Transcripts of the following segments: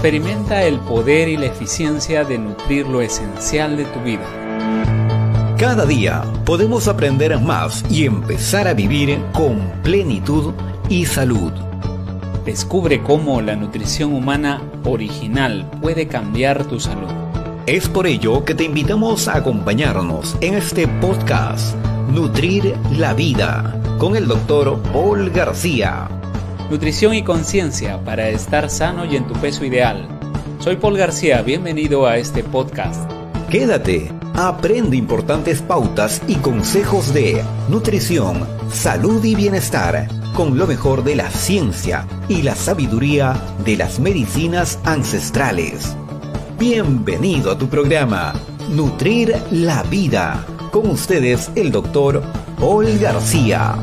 Experimenta el poder y la eficiencia de nutrir lo esencial de tu vida. Cada día podemos aprender más y empezar a vivir con plenitud y salud. Descubre cómo la nutrición humana original puede cambiar tu salud. Es por ello que te invitamos a acompañarnos en este podcast Nutrir la Vida con el doctor Paul García. Nutrición y conciencia para estar sano y en tu peso ideal. Soy Paul García, bienvenido a este podcast. Quédate, aprende importantes pautas y consejos de nutrición, salud y bienestar con lo mejor de la ciencia y la sabiduría de las medicinas ancestrales. Bienvenido a tu programa, Nutrir la Vida. Con ustedes el doctor Paul García.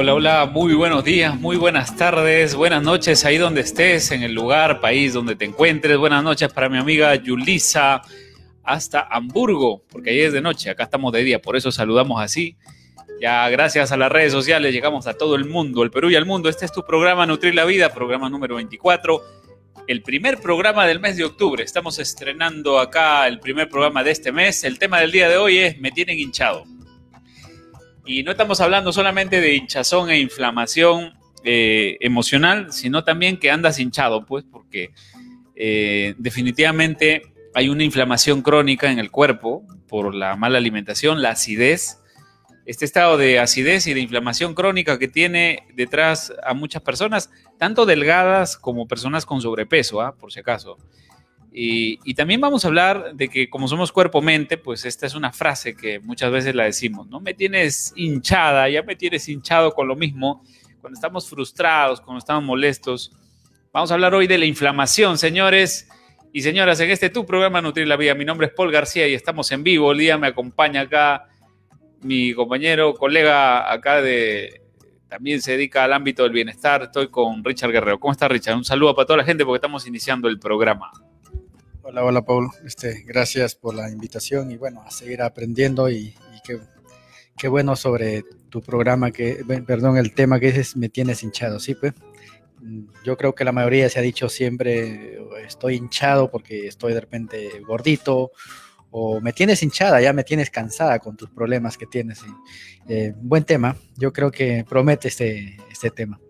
Hola, hola, muy buenos días, muy buenas tardes, buenas noches ahí donde estés, en el lugar, país donde te encuentres. Buenas noches para mi amiga Yulisa hasta Hamburgo, porque ahí es de noche, acá estamos de día, por eso saludamos así. Ya gracias a las redes sociales llegamos a todo el mundo, el Perú y al mundo. Este es tu programa Nutrir la Vida, programa número 24, el primer programa del mes de octubre. Estamos estrenando acá el primer programa de este mes. El tema del día de hoy es Me tienen hinchado. Y no estamos hablando solamente de hinchazón e inflamación eh, emocional, sino también que andas hinchado, pues, porque eh, definitivamente hay una inflamación crónica en el cuerpo por la mala alimentación, la acidez. Este estado de acidez y de inflamación crónica que tiene detrás a muchas personas, tanto delgadas como personas con sobrepeso, ¿ah? por si acaso. Y, también vamos a hablar de que como somos cuerpo-mente, pues esta es una frase que muchas veces la decimos, ¿no? Me tienes hinchada, ya me tienes hinchado con lo mismo. Cuando estamos frustrados, cuando estamos molestos. Vamos a hablar hoy de la inflamación, señores y señoras, en este tu programa Nutrir la Vida. Mi nombre es Paul García y estamos en vivo. El día me acompaña acá mi compañero, colega acá de... También se dedica al ámbito del bienestar. Estoy con Richard Guerrero. ¿Cómo está Richard? Un saludo para toda la gente porque estamos iniciando el programa. Hola, hola Paul, este, gracias por la invitación y bueno, a seguir aprendiendo y, qué, qué, bueno sobre tu programa, que, perdón, el tema que dices, me tienes hinchado, sí, pues. Yo creo que la mayoría se ha dicho siempre, estoy hinchado porque estoy de repente gordito, o me tienes hinchada, ya me tienes cansada con tus problemas que tienes. Eh, buen tema, yo creo que promete este, este tema.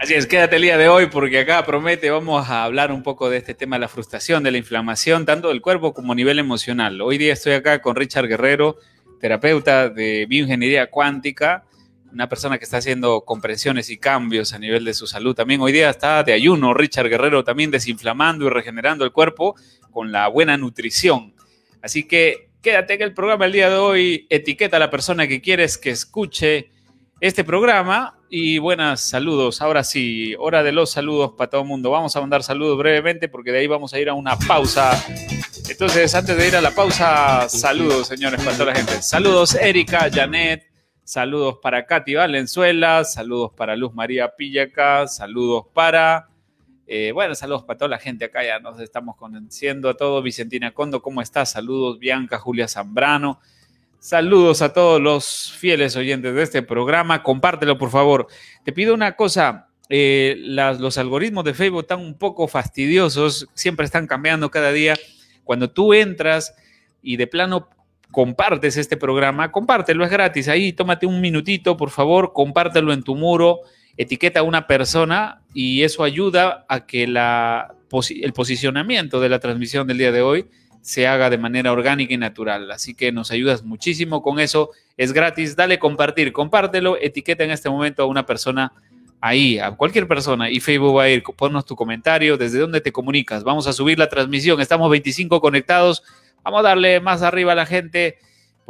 Así es, quédate el día de hoy porque acá promete, vamos a hablar un poco de este tema de la frustración, de la inflamación, tanto del cuerpo como a nivel emocional. Hoy día estoy acá con Richard Guerrero, terapeuta de bioingeniería cuántica, una persona que está haciendo comprensiones y cambios a nivel de su salud. También hoy día está de ayuno, Richard Guerrero, también desinflamando y regenerando el cuerpo con la buena nutrición. Así que quédate en el programa el día de hoy, etiqueta a la persona que quieres que escuche este programa y buenas saludos. Ahora sí, hora de los saludos para todo el mundo. Vamos a mandar saludos brevemente porque de ahí vamos a ir a una pausa. Entonces, antes de ir a la pausa, saludos, señores, para toda la gente. Saludos, Erika, Janet. Saludos para Katy Valenzuela. Saludos para Luz María Pillaca. Saludos para. Eh, bueno, saludos para toda la gente acá. Ya nos estamos conociendo a todos. Vicentina Condo, ¿cómo estás? Saludos, Bianca, Julia Zambrano. Saludos a todos los fieles oyentes de este programa. Compártelo, por favor. Te pido una cosa. Eh, los algoritmos de Facebook están un poco fastidiosos, siempre están cambiando cada día. Cuando tú entras y de plano compartes este programa, compártelo, es gratis. Ahí tómate un minutito, por favor, compártelo en tu muro, etiqueta a una persona y eso ayuda a que la, el posicionamiento de la transmisión del día de hoy se haga de manera orgánica y natural. Así que nos ayudas muchísimo con eso. Es gratis. Dale compartir, compártelo, etiqueta en este momento a una persona ahí, a cualquier persona. Y Facebook va a ir, ponnos tu comentario, desde dónde te comunicas. Vamos a subir la transmisión. Estamos 25 conectados. Vamos a darle más arriba a la gente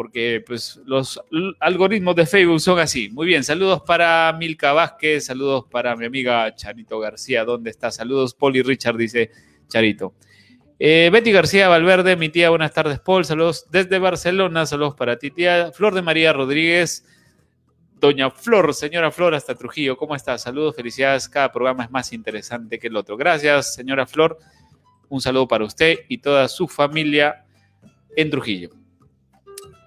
porque pues los algoritmos de Facebook son así. Muy bien, saludos para Milka Vázquez, saludos para mi amiga Charito García, ¿dónde está? Saludos, Poli Richard, dice Charito. Eh, Betty García Valverde, mi tía, buenas tardes, Paul. Saludos desde Barcelona. Saludos para ti, tía. Flor de María Rodríguez. Doña Flor, señora Flor, hasta Trujillo. ¿Cómo está? Saludos, felicidades. Cada programa es más interesante que el otro. Gracias, señora Flor. Un saludo para usted y toda su familia en Trujillo.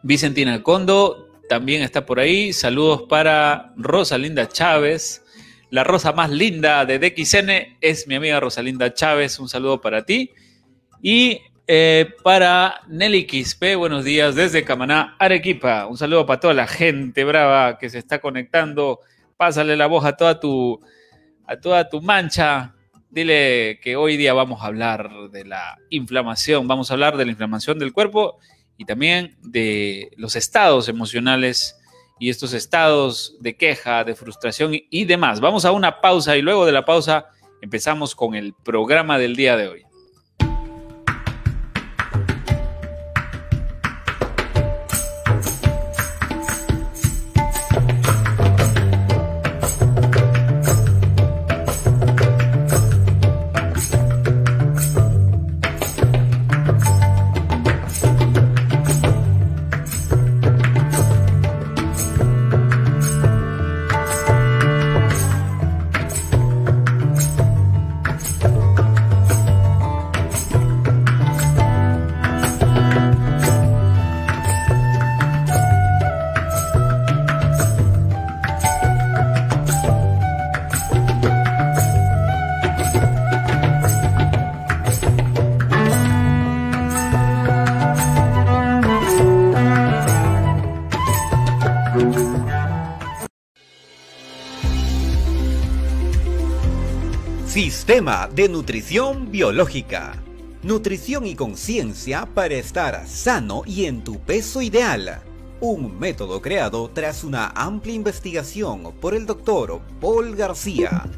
Vicentina Condo también está por ahí. Saludos para Rosalinda Chávez. La rosa más linda de DXN es mi amiga Rosalinda Chávez. Un saludo para ti. Y eh, para Nelly Quispe, buenos días desde Camaná, Arequipa. Un saludo para toda la gente brava que se está conectando. Pásale la voz a toda tu, a toda tu mancha. Dile que hoy día vamos a hablar de la inflamación, vamos a hablar de la inflamación del cuerpo y también de los estados emocionales y estos estados de queja, de frustración y demás. Vamos a una pausa y luego de la pausa empezamos con el programa del día de hoy. Sistema de Nutrición Biológica. Nutrición y conciencia para estar sano y en tu peso ideal. Un método creado tras una amplia investigación por el doctor Paul García,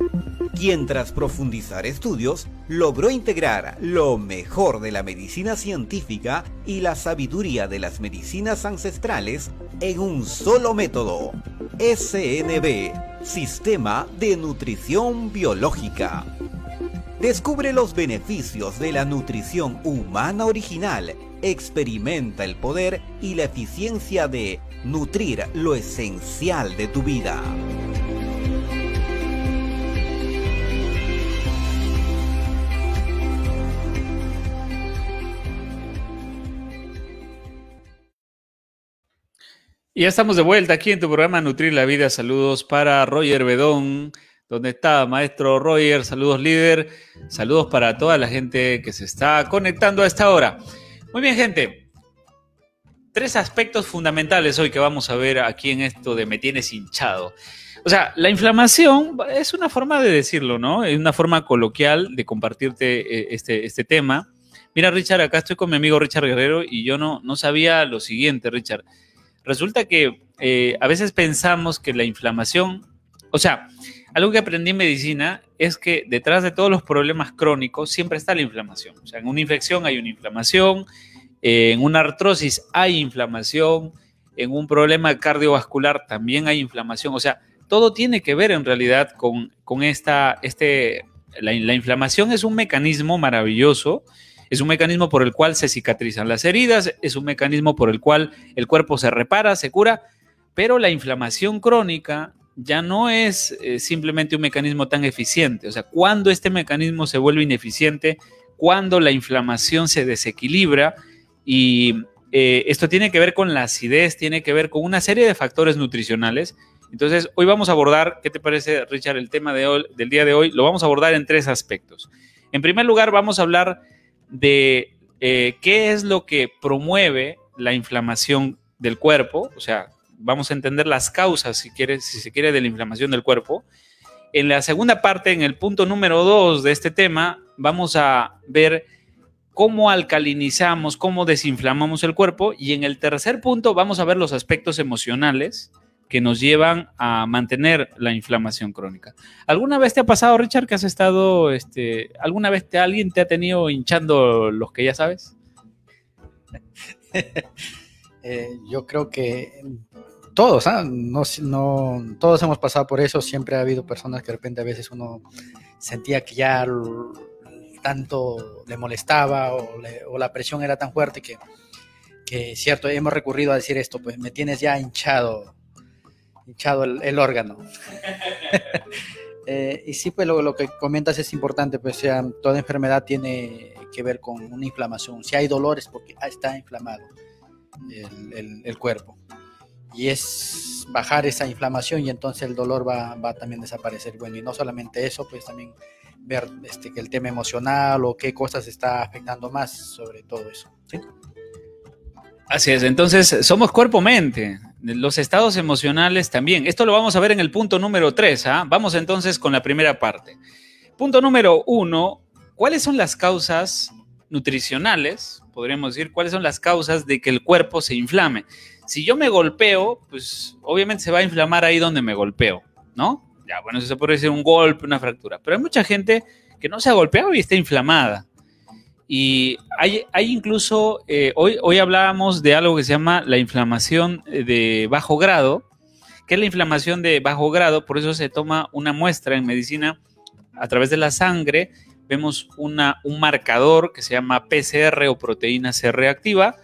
quien tras profundizar estudios logró integrar lo mejor de la medicina científica y la sabiduría de las medicinas ancestrales en un solo método. SNB, Sistema de Nutrición Biológica. Descubre los beneficios de la nutrición humana original. Experimenta el poder y la eficiencia de nutrir lo esencial de tu vida. Y ya estamos de vuelta aquí en tu programa Nutrir la Vida. Saludos para Roger Bedón. ¿Dónde está, maestro Roger? Saludos, líder. Saludos para toda la gente que se está conectando a esta hora. Muy bien, gente. Tres aspectos fundamentales hoy que vamos a ver aquí en esto de me tienes hinchado. O sea, la inflamación es una forma de decirlo, ¿no? Es una forma coloquial de compartirte eh, este, este tema. Mira, Richard, acá estoy con mi amigo Richard Guerrero y yo no, no sabía lo siguiente, Richard. Resulta que eh, a veces pensamos que la inflamación, o sea, algo que aprendí en medicina es que detrás de todos los problemas crónicos siempre está la inflamación. O sea, en una infección hay una inflamación, en una artrosis hay inflamación, en un problema cardiovascular también hay inflamación. O sea, todo tiene que ver en realidad con, con esta, este, la, la inflamación es un mecanismo maravilloso es un mecanismo por el cual se cicatrizan las heridas, es un mecanismo por el cual el cuerpo se repara, se cura, pero la inflamación crónica ya no es eh, simplemente un mecanismo tan eficiente. O sea, cuando este mecanismo se vuelve ineficiente, cuando la inflamación se desequilibra y eh, esto tiene que ver con la acidez, tiene que ver con una serie de factores nutricionales. Entonces, hoy vamos a abordar, ¿qué te parece, Richard? El tema de hoy, del día de hoy lo vamos a abordar en tres aspectos. En primer lugar, vamos a hablar de eh, qué es lo que promueve la inflamación del cuerpo, o sea, vamos a entender las causas, si, quiere, si se quiere, de la inflamación del cuerpo. En la segunda parte, en el punto número dos de este tema, vamos a ver cómo alcalinizamos, cómo desinflamamos el cuerpo. Y en el tercer punto vamos a ver los aspectos emocionales que nos llevan a mantener la inflamación crónica. ¿Alguna vez te ha pasado, Richard, que has estado, este, alguna vez te, alguien te ha tenido hinchando los que ya sabes? Eh, yo creo que todos, ¿ah? no, no, todos hemos pasado por eso, siempre ha habido personas que de repente a veces uno sentía que ya tanto le molestaba o, la presión era tan fuerte que, cierto, hemos recurrido a decir esto, pues me tienes ya hinchado, hinchado el, órgano. Eh, y sí, pues lo, lo, que comentas es importante, pues toda enfermedad tiene que ver con una inflamación. Si hay dolores, porque está inflamado el, cuerpo. Y es bajar esa inflamación y entonces el dolor va, va también a desaparecer. Bueno, y no solamente eso, pues también ver este, que el tema emocional o qué cosas está afectando más sobre todo eso. Así es, entonces somos cuerpo-mente, los estados emocionales también. Esto lo vamos a ver en el punto número 3. ¿ah? Vamos entonces con la primera parte. Punto número 1, ¿cuáles son las causas nutricionales? Podríamos decir, ¿cuáles son las causas de que el cuerpo se inflame? Si yo me golpeo, pues obviamente se va a inflamar ahí donde me golpeo, ¿no? Ya, bueno, eso puede ser un golpe, una fractura. Pero hay mucha gente que no se ha golpeado y está inflamada. Y hay, hay incluso, eh, hoy, hoy hablábamos de algo que se llama la inflamación de bajo grado, que es la inflamación de bajo grado, por eso se toma una muestra en medicina a través de la sangre, vemos una, un marcador que se llama PCR o proteína C reactiva.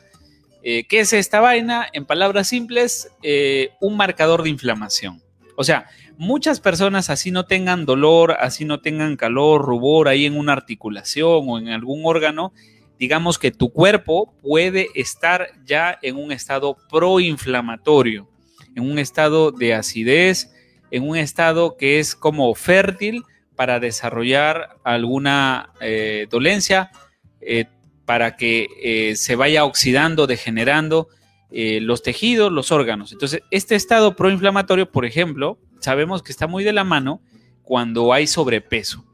Eh, ¿Qué es esta vaina? En palabras simples, eh, un marcador de inflamación. O sea, muchas personas así no tengan dolor, así no tengan calor, rubor ahí en una articulación o en algún órgano, digamos que tu cuerpo puede estar ya en un estado proinflamatorio, en un estado de acidez, en un estado que es como fértil para desarrollar alguna eh, dolencia, eh, para que eh, se vaya oxidando, degenerando los tejidos, los órganos. Entonces, este estado proinflamatorio, por ejemplo, sabemos que está muy de la mano cuando hay sobrepeso.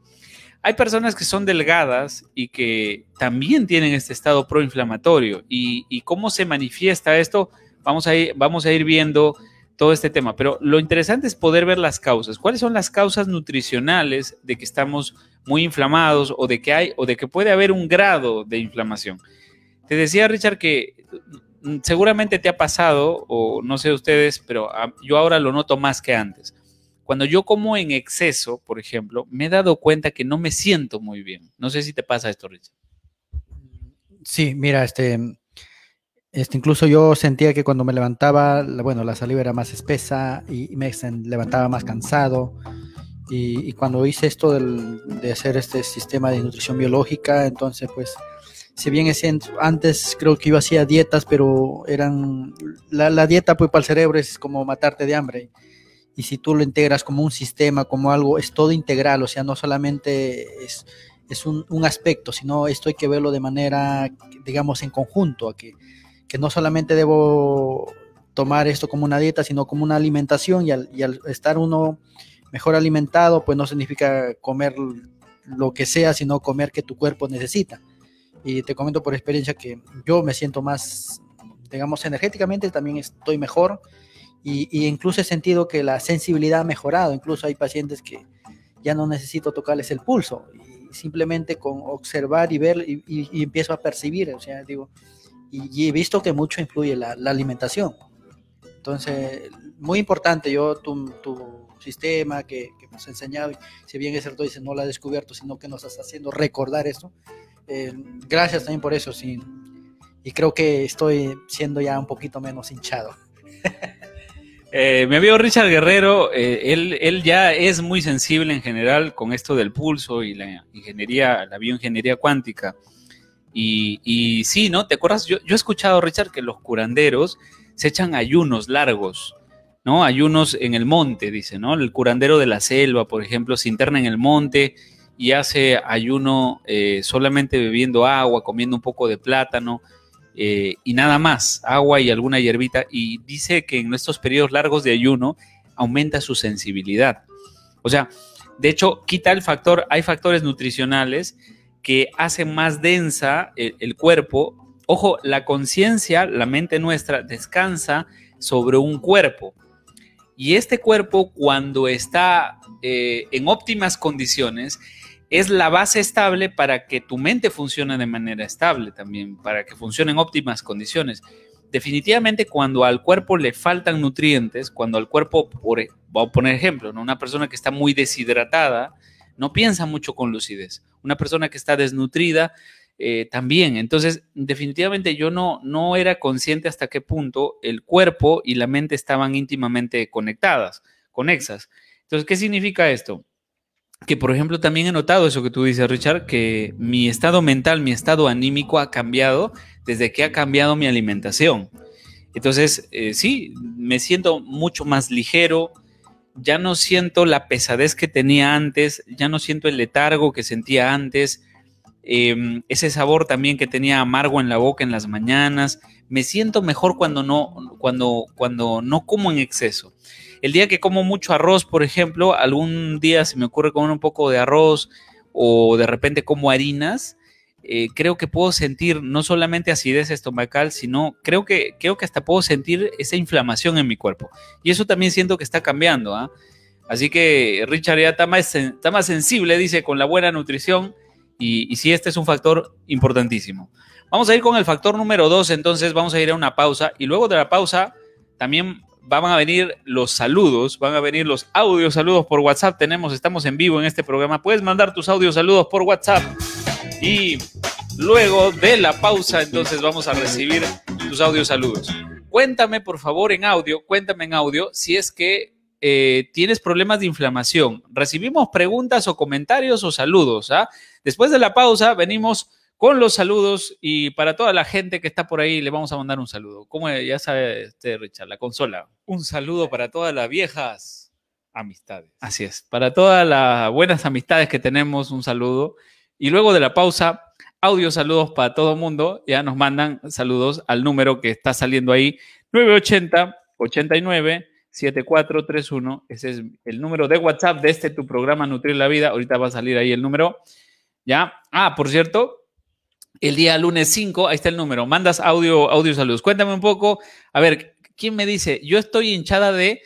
Hay personas que son delgadas y que también tienen este estado proinflamatorio. ¿Y, cómo se manifiesta esto? Vamos a, ir, vamos a ir viendo todo este tema. Pero lo interesante es poder ver las causas. ¿Cuáles son las causas nutricionales de que estamos muy inflamados o de que hay o de que puede haber un grado de inflamación? Te decía, Richard, que mm, seguramente te ha pasado, o no sé ustedes, pero ah, yo ahora lo noto más que antes. Cuando yo como en exceso, por ejemplo, me he dado cuenta que no me siento muy bien. No sé si te pasa esto, Richard. Sí, mira, este, este, incluso yo sentía que cuando me levantaba, bueno, la saliva era más espesa y, me levantaba más cansado. Y, cuando hice esto de hacer este sistema de nutrición biológica, entonces pues, si bien es antes creo que yo hacía dietas, pero eran, la, dieta pues para el cerebro es como matarte de hambre y si tú lo integras como un sistema, como algo, es todo integral, o sea, no solamente es, es un, un, aspecto, sino esto hay que verlo de manera, digamos, en conjunto, que, que no solamente debo tomar esto como una dieta, sino como una alimentación y al, y estar uno mejor alimentado, pues no significa comer lo que sea, sino comer que tu cuerpo necesita. Y te comento por experiencia que yo me siento más, digamos, energéticamente también estoy mejor y, incluso he sentido que la sensibilidad ha mejorado. Incluso hay pacientes que ya no necesito tocarles el pulso. Y simplemente con observar y ver y, empiezo a percibir. O sea, digo, y, he visto que mucho influye la, alimentación. Entonces, muy importante, yo tu, tu sistema que, que, nos has enseñado, si bien es cierto, dice, no lo ha descubierto, sino que nos estás haciendo recordar esto. Eh, gracias también por eso, sí. Y creo que estoy siendo ya un poquito menos hinchado. Eh, mi amigo Richard Guerrero, eh, él, ya es muy sensible en general con esto del pulso y la ingeniería, la bioingeniería cuántica. Y, sí, ¿no? ¿Te acuerdas? Yo, he escuchado, Richard, que los curanderos se echan ayunos largos, ¿no? Ayunos en el monte, dice, ¿no? El curandero de la selva, por ejemplo, se interna en el monte y hace ayuno eh, solamente bebiendo agua, comiendo un poco de plátano eh, y nada más, agua y alguna hierbita, y dice que en estos periodos largos de ayuno aumenta su sensibilidad. O sea, de hecho, quita el factor, hay factores nutricionales que hacen más densa el, cuerpo. Ojo, la conciencia, la mente nuestra, descansa sobre un cuerpo. Y este cuerpo, cuando está eh, en óptimas condiciones, es la base estable para que tu mente funcione de manera estable también, para que funcione en óptimas condiciones. Definitivamente cuando al cuerpo le faltan nutrientes, cuando al cuerpo, por, voy a poner ejemplo, una persona que está muy deshidratada, no piensa mucho con lucidez. Una persona que está desnutrida eh, también. Entonces, definitivamente yo no, no era consciente hasta qué punto el cuerpo y la mente estaban íntimamente conectadas, conexas. Entonces, ¿qué significa esto? Que, por ejemplo, también he notado eso que tú dices, Richard, que mi estado mental, mi estado anímico ha cambiado desde que ha cambiado mi alimentación. Entonces, eh, sí, me siento mucho más ligero, ya no siento la pesadez que tenía antes, ya no siento el letargo que sentía antes, em, ese sabor también que tenía amargo en la boca en las mañanas. Me siento mejor cuando no, cuando, cuando no como en exceso. El día que como mucho arroz, por ejemplo, algún día se me ocurre comer un poco de arroz o de repente como harinas, eh, creo que puedo sentir no solamente acidez estomacal, sino creo que, creo que hasta puedo sentir esa inflamación en mi cuerpo. Y eso también siento que está cambiando. ¿ah? Así que Richard ya está más, está más sensible, dice, con la buena nutrición. Y, y sí, este es un factor importantísimo. Vamos a ir con el factor número dos, entonces vamos a ir a una pausa. Y luego de la pausa, también van a venir los saludos, van a venir los audios saludos por WhatsApp. Tenemos, estamos en vivo en este programa. Puedes mandar tus audios saludos por WhatsApp. Y luego de la pausa, entonces vamos a recibir tus audios saludos. Cuéntame, por favor, en audio, cuéntame en audio si es que eh, tienes problemas de inflamación. Recibimos preguntas o comentarios o saludos. ¿ah? Después de la pausa, venimos con los saludos y para toda la gente que está por ahí le vamos a mandar un saludo. Como ya sabe este Richard, la consola. Un saludo para todas las viejas amistades. Así es, para todas las buenas amistades que tenemos, un saludo. Y luego de la pausa, audio saludos para todo el mundo. Ya nos mandan saludos al número que está saliendo ahí, 980 89 7431. Ese es el número de WhatsApp de este tu programa Nutrir la Vida. Ahorita va a salir ahí el número. Ya. Ah, por cierto, el día lunes 5, ahí está el número, mandas audio, audio saludos. Cuéntame un poco, a ver, ¿quién me dice? Yo estoy hinchada de,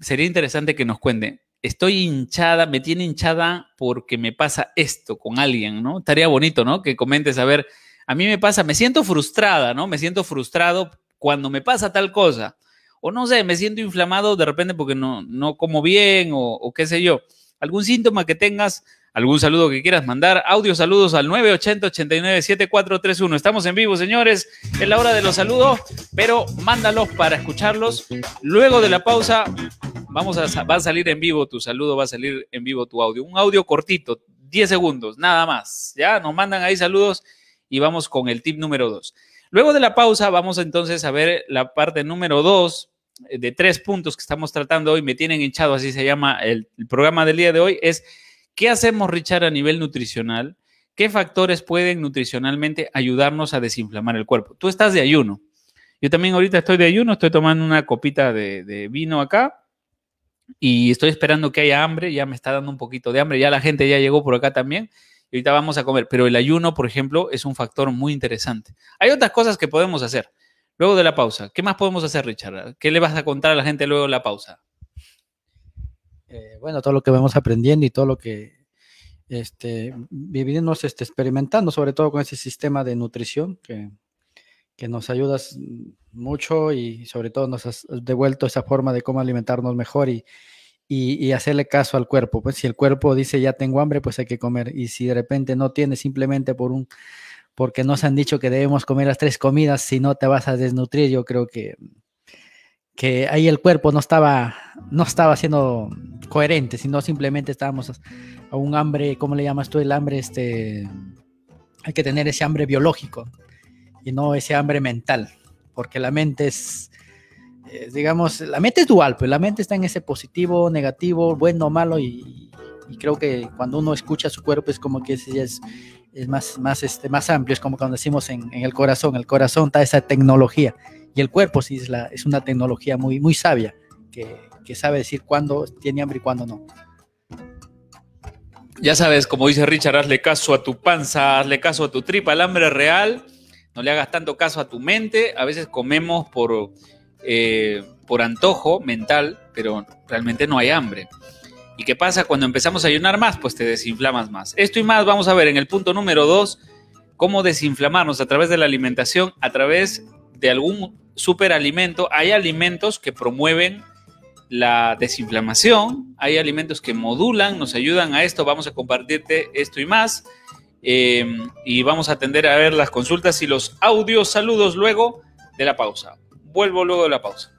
sería interesante que nos cuente, estoy hinchada, me tiene hinchada porque me pasa esto con alguien, ¿no? Estaría bonito, ¿no? Que comentes, a ver, a mí me pasa, me siento frustrada, ¿no? Me siento frustrado cuando me pasa tal cosa. O no sé, me siento inflamado de repente porque no, no como bien o, o qué sé yo. Algún síntoma que tengas, algún saludo que quieras mandar, audio saludos al 980-89-7431. Estamos en vivo, señores, en la hora de los saludos, pero mándalos para escucharlos. Luego de la pausa, vamos a, va a salir en vivo tu saludo, va a salir en vivo tu audio. Un audio cortito, 10 segundos, nada más. Ya nos mandan ahí saludos y vamos con el tip número 2. Luego de la pausa, vamos entonces a ver la parte número 2 de tres puntos que estamos tratando hoy. Me tienen hinchado, así se llama el programa del día de hoy. Es ¿Qué hacemos, Richard, a nivel nutricional? ¿Qué factores pueden nutricionalmente ayudarnos a desinflamar el cuerpo? Tú estás de ayuno. Yo también ahorita estoy de ayuno, estoy tomando una copita de, vino acá y estoy esperando que haya hambre, ya me está dando un poquito de hambre, ya la gente ya llegó por acá también y ahorita vamos a comer, pero el ayuno, por ejemplo, es un factor muy interesante. Hay otras cosas que podemos hacer. Luego de la pausa, ¿qué más podemos hacer, Richard? ¿Qué le vas a contar a la gente luego de la pausa? Eh, bueno, todo lo que vamos aprendiendo y todo lo que este, vivimos este, experimentando, sobre todo con ese sistema de nutrición que, que nos ayuda mucho y sobre todo nos has devuelto esa forma de cómo alimentarnos mejor y, y, hacerle caso al cuerpo. Pues si el cuerpo dice ya tengo hambre, pues hay que comer. Y si de repente no tiene simplemente por un porque nos han dicho que debemos comer las tres comidas, si no te vas a desnutrir, yo creo que que ahí el cuerpo no estaba, no estaba siendo coherente, sino simplemente estábamos a un hambre, ¿cómo le llamas tú? El hambre, este, hay que tener ese hambre biológico y no ese hambre mental, porque la mente es, digamos, la mente es dual, pues la mente está en ese positivo, negativo, bueno, malo y, creo que cuando uno escucha su cuerpo es como que es, más, más, este, más amplio, es como cuando decimos en, en el corazón, el corazón está esa tecnología y el cuerpo sí es, la, es una tecnología muy, muy sabia que, que sabe decir cuándo tiene hambre y cuándo no. Ya sabes, como dice Richard, hazle caso a tu panza, hazle caso a tu tripa, el hambre real, no le hagas tanto caso a tu mente. A veces comemos por, eh, por antojo mental, pero realmente no hay hambre. ¿Y qué pasa cuando empezamos a ayunar más? Pues te desinflamas más. Esto y más vamos a ver en el punto número dos, cómo desinflamarnos a través de la alimentación, a través de algún superalimento, hay alimentos que promueven la desinflamación, hay alimentos que modulan, nos ayudan a esto, vamos a compartirte esto y más. Eh, y vamos a atender a ver las consultas y los audios. Saludos luego de la pausa. Vuelvo luego de la pausa.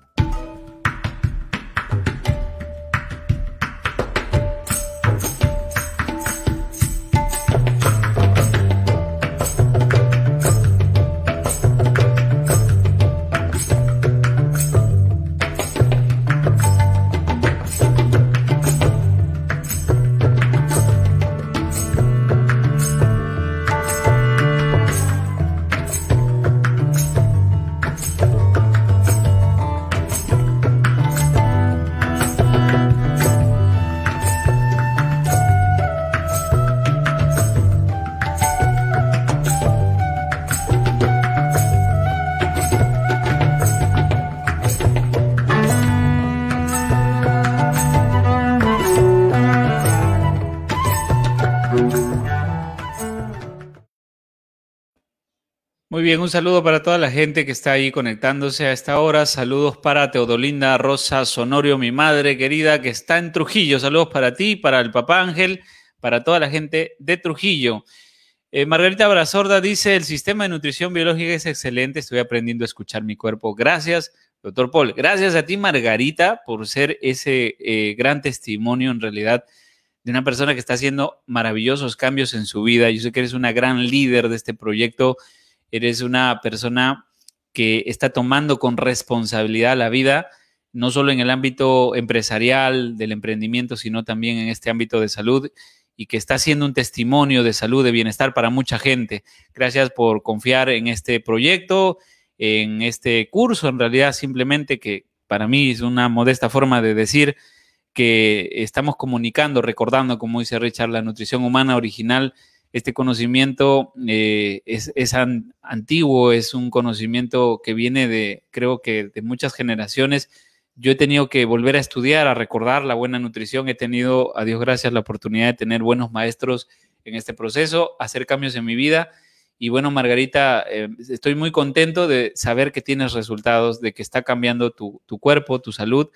Bien, un saludo para toda la gente que está ahí conectándose a esta hora. Saludos para Teodolinda Rosa Sonorio, mi madre querida, que está en Trujillo. Saludos para ti, para el papá Ángel, para toda la gente de Trujillo. Eh, Margarita Brazorda dice, el sistema de nutrición biológica es excelente, estoy aprendiendo a escuchar mi cuerpo. Gracias, doctor Paul. Gracias a ti, Margarita, por ser ese eh, gran testimonio en realidad de una persona que está haciendo maravillosos cambios en su vida. Yo sé que eres una gran líder de este proyecto eres una persona que está tomando con responsabilidad la vida, no solo en el ámbito empresarial, del emprendimiento, sino también en este ámbito de salud y que está siendo un testimonio de salud, de bienestar para mucha gente. Gracias por confiar en este proyecto, en este curso, en realidad simplemente que para mí es una modesta forma de decir que estamos comunicando, recordando, como dice Richard, la nutrición humana original este conocimiento eh, es, antiguo, es un conocimiento que viene de, creo que, de muchas generaciones. Yo he tenido que volver a estudiar, a recordar la buena nutrición. He tenido, a Dios gracias, la oportunidad de tener buenos maestros en este proceso, hacer cambios en mi vida. Y bueno, Margarita, eh, estoy muy contento de saber que tienes resultados, de que está cambiando tu, cuerpo, tu salud.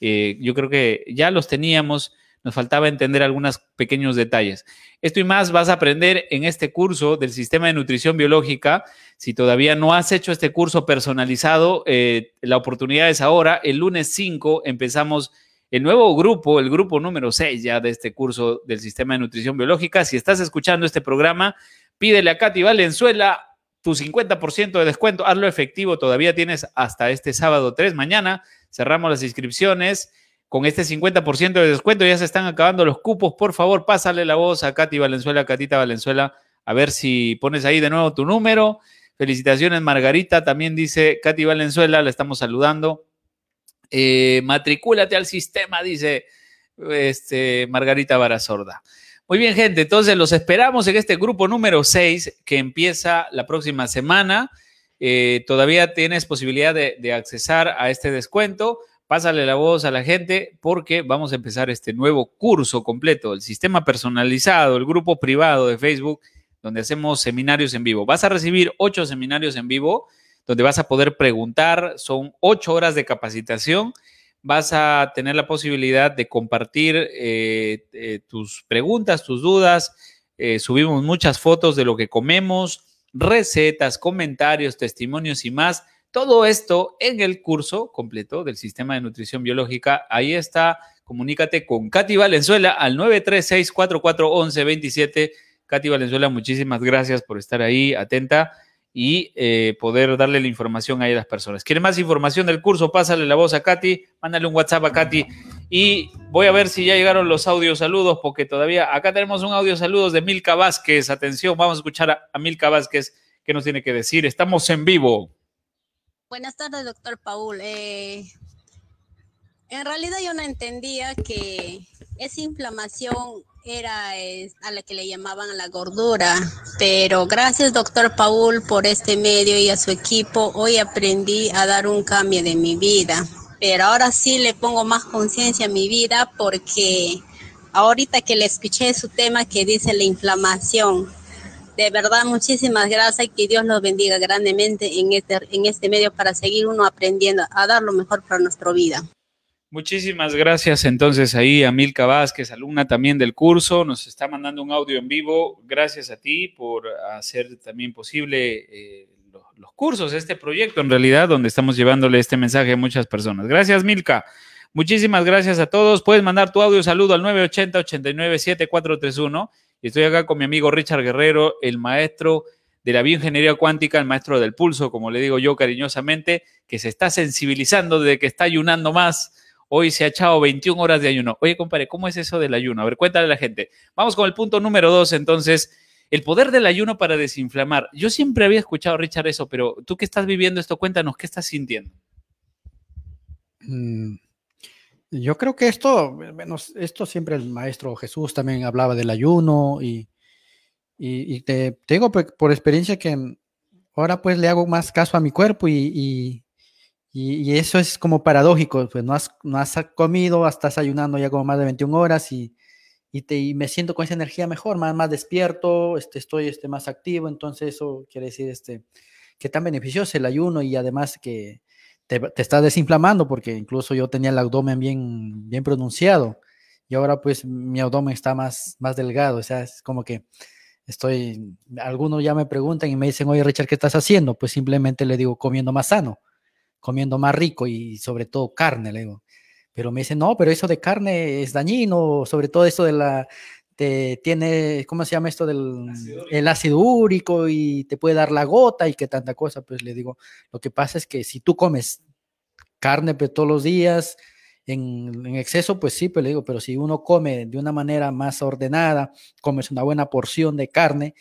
Eh, yo creo que ya los teníamos, nos faltaba entender algunos pequeños detalles. Esto y más vas a aprender en este curso del sistema de nutrición biológica. Si todavía no has hecho este curso personalizado, eh, la oportunidad es ahora. El lunes 5 empezamos el nuevo grupo, el grupo número 6 ya de este curso del sistema de nutrición biológica. Si estás escuchando este programa, pídele a Katy Valenzuela tu 50% de descuento. Hazlo efectivo. Todavía tienes hasta este sábado 3. Mañana cerramos las inscripciones con este 50% de descuento. Ya se están acabando los cupos. Por favor, pásale la voz a Katy Valenzuela, Catita Valenzuela, a ver si pones ahí de nuevo tu número. Felicitaciones, Margarita. También dice Katy Valenzuela, la estamos saludando. Eh, matricúlate al sistema, dice este, Margarita Barazorda. Muy bien, gente. Entonces los esperamos en este grupo número 6 que empieza la próxima semana. Eh, todavía tienes posibilidad de, de accesar a este descuento pásale la voz a la gente porque vamos a empezar este nuevo curso completo, el sistema personalizado, el grupo privado de Facebook, donde hacemos seminarios en vivo. Vas a recibir ocho seminarios en vivo, donde vas a poder preguntar, son ocho horas de capacitación, vas a tener la posibilidad de compartir eh, eh, tus preguntas, tus dudas, eh, subimos muchas fotos de lo que comemos, recetas, comentarios, testimonios y más todo esto en el curso completo del Sistema de Nutrición Biológica. Ahí está, comunícate con Katy Valenzuela al 936-4411-27. Katy Valenzuela, muchísimas gracias por estar ahí, atenta y eh, poder darle la información a las personas. ¿Quiere más información del curso? Pásale la voz a Katy, mándale un WhatsApp a Katy y voy a ver si ya llegaron los audios saludos, porque todavía acá tenemos un audio saludos de Milka Vázquez. Atención, vamos a escuchar a, a Milka Vázquez qué nos tiene que decir. Estamos en vivo. Buenas tardes, doctor Paul. Eh, en realidad yo no entendía que esa inflamación era a la que le llamaban la gordura, pero gracias, doctor Paul, por este medio y a su equipo, hoy aprendí a dar un cambio de mi vida. Pero ahora sí le pongo más conciencia a mi vida porque ahorita que le escuché su tema que dice la inflamación, de verdad, muchísimas gracias y que Dios los bendiga grandemente en este, en este medio para seguir uno aprendiendo a dar lo mejor para nuestra vida. Muchísimas gracias entonces ahí a Milka Vázquez, alumna también del curso, nos está mandando un audio en vivo. Gracias a ti por hacer también posible eh, los, los, cursos, este proyecto en realidad, donde estamos llevándole este mensaje a muchas personas. Gracias Milka. Muchísimas gracias a todos. Puedes mandar tu audio saludo al 980-89-7431. Y estoy acá con mi amigo Richard Guerrero, el maestro de la bioingeniería cuántica, el maestro del pulso, como le digo yo cariñosamente, que se está sensibilizando de que está ayunando más Hoy se ha echado 21 horas de ayuno. Oye, compadre, ¿cómo es eso del ayuno? A ver, cuéntale a la gente. Vamos con el punto número dos, entonces. El poder del ayuno para desinflamar. Yo siempre había escuchado, Richard, eso, pero tú que estás viviendo esto, cuéntanos, ¿qué estás sintiendo? Mm, yo creo que esto, bueno, esto siempre el maestro Jesús también hablaba del ayuno y, y, te, digo por, experiencia que ahora pues le hago más caso a mi cuerpo y, y, eso es como paradójico, pues no has, no has comido, estás ayunando ya como más de 21 horas y, y, te, me siento con esa energía mejor, más, más despierto, este, estoy este, más activo, entonces eso quiere decir este, que tan beneficioso el ayuno y además que te, te está desinflamando, porque incluso yo tenía el abdomen bien, bien pronunciado y ahora pues mi abdomen está más, más delgado, o sea, es como que estoy, algunos ya me preguntan y me dicen, oye Richard, ¿qué estás haciendo? Pues simplemente le digo, comiendo más sano comiendo más rico y sobre todo carne, le digo. Pero me dice, no, pero eso de carne es dañino, sobre todo eso de la, te tiene, ¿cómo se llama esto del ácido el ácido úrico y te puede dar la gota y que tanta cosa? Pues le digo, lo que pasa es que si tú comes carne pues, todos los días en, en, exceso, pues sí, pues le digo, pero si uno come de una manera más ordenada, comes una buena porción de carne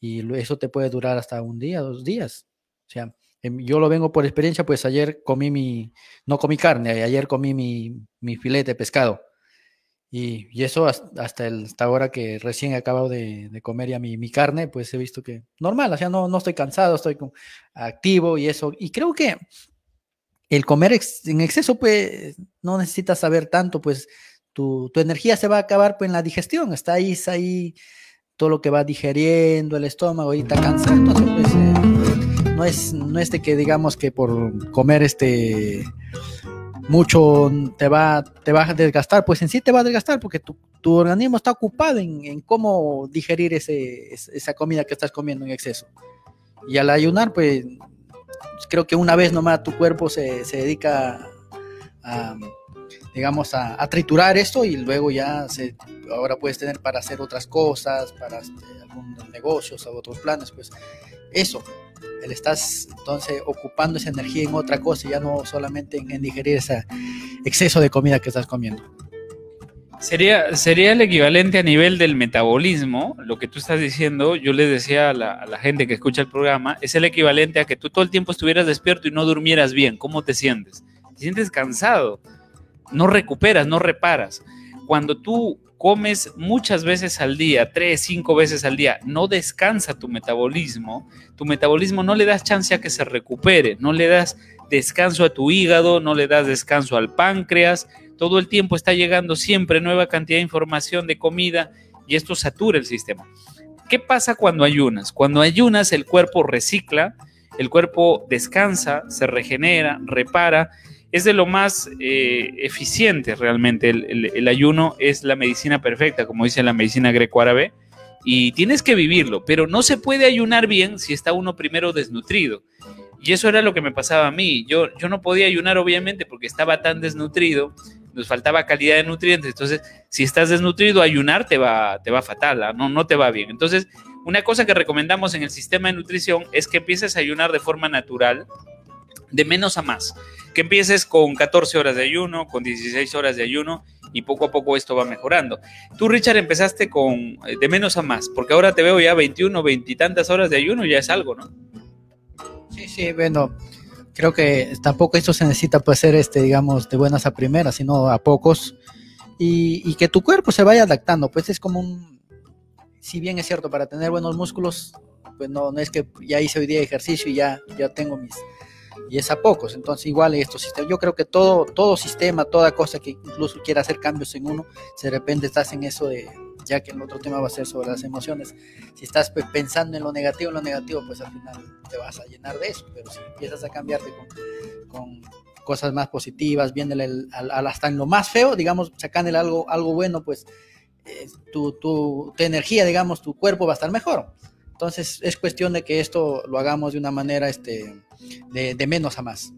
y eso te puede durar hasta un día, dos días. O sea, Em, yo lo vengo por experiencia, pues ayer comí mi, no comí carne, ayer comí mi, mi filete de pescado. Y, y eso hasta, hasta, ahora que recién he acabado de, de comer ya mi, mi, carne, pues he visto que normal, o sea, no, no estoy cansado, estoy activo y eso. Y creo que el comer en exceso, pues no necesitas saber tanto, pues tu, tu, energía se va a acabar pues, en la digestión, está ahí, está ahí todo lo que va digeriendo el estómago y está cansado, no es, no es de que digamos que por comer este mucho te va, te va a desgastar, pues en sí te va a desgastar porque tu, tu organismo está ocupado en, en cómo digerir ese, esa comida que estás comiendo en exceso. Y al ayunar, pues creo que una vez nomás tu cuerpo se, se dedica a, digamos, a, a, triturar esto y luego ya se, ahora puedes tener para hacer otras cosas, para este, algunos negocios otros planes, pues eso, el estás entonces ocupando esa energía en otra cosa, ya no solamente en, en, digerir ese exceso de comida que estás comiendo. Sería, sería el equivalente a nivel del metabolismo, lo que tú estás diciendo, yo les decía a la, a la gente que escucha el programa, es el equivalente a que tú todo el tiempo estuvieras despierto y no durmieras bien. ¿Cómo te sientes? Te sientes cansado, no recuperas, no reparas. Cuando tú comes muchas veces al día, tres, cinco veces al día, no descansa tu metabolismo, tu metabolismo no le das chance a que se recupere, no le das descanso a tu hígado, no le das descanso al páncreas, todo el tiempo está llegando siempre nueva cantidad de información de comida y esto satura el sistema. ¿Qué pasa cuando ayunas? Cuando ayunas el cuerpo recicla, el cuerpo descansa, se regenera, repara es de lo más eh, eficiente realmente. El, ayuno es la medicina perfecta, como dice la medicina greco-árabe, y tienes que vivirlo, pero no se puede ayunar bien si está uno primero desnutrido. Y eso era lo que me pasaba a mí. Yo, yo no podía ayunar, obviamente, porque estaba tan desnutrido, nos faltaba calidad de nutrientes. Entonces, si estás desnutrido, ayunar te va, te va fatal, ¿ah? no, no te va bien. Entonces, una cosa que recomendamos en el sistema de nutrición es que empieces a ayunar de forma natural, de menos a más que empieces con 14 horas de ayuno, con 16 horas de ayuno y poco a poco esto va mejorando. Tú, Richard, empezaste con eh, de menos a más, porque ahora te veo ya 21, 20 y tantas horas de ayuno, ya es algo, ¿no? Sí, sí, bueno, creo que tampoco esto se necesita pues ser, este, digamos, de buenas a primeras, sino a pocos, y, y que tu cuerpo se vaya adaptando, pues es como un, si bien es cierto, para tener buenos músculos, pues no, no es que ya hice hoy día ejercicio y ya, ya tengo mis y es a pocos. Entonces, igual estos sistemas, yo creo que todo, todo sistema, toda cosa que incluso quiera hacer cambios en uno, si de repente estás en eso de, ya que el otro tema va a ser sobre las emociones, si estás pues, pensando en lo negativo, en lo negativo, pues al final te vas a llenar de eso, pero si empiezas a cambiarte con, cosas más positivas, viéndole hasta en lo más feo, digamos, sacándole algo, algo bueno, pues eh, tu, tu, tu energía, digamos, tu cuerpo va a estar mejor. Entonces es cuestión de que esto lo hagamos de una manera este, de, menos a más.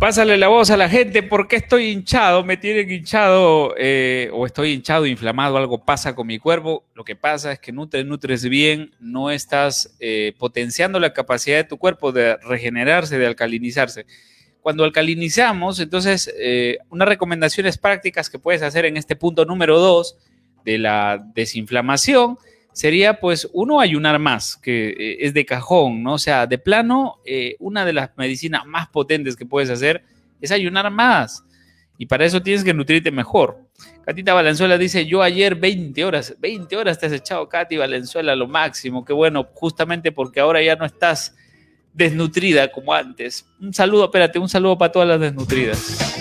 Pásale la voz a la gente, ¿por qué estoy hinchado? Me tienen hinchado eh, o estoy hinchado, inflamado, algo pasa con mi cuerpo. Lo que pasa es que no te nutres bien, no estás eh, potenciando la capacidad de tu cuerpo de regenerarse, de alcalinizarse. Cuando alcalinizamos, entonces, eh, unas recomendaciones prácticas que puedes hacer en este punto número dos de la desinflamación sería pues uno ayunar más, que eh, es de cajón, ¿no? O sea, de plano, eh, una de las medicinas más potentes que puedes hacer es ayunar más. Y para eso tienes que nutrirte mejor. Catita Valenzuela dice, yo ayer 20 horas, 20 horas te has echado, Katy Valenzuela, lo máximo. Qué bueno, justamente porque ahora ya no estás desnutrida como antes. Un saludo, espérate, un saludo para todas las desnutridas.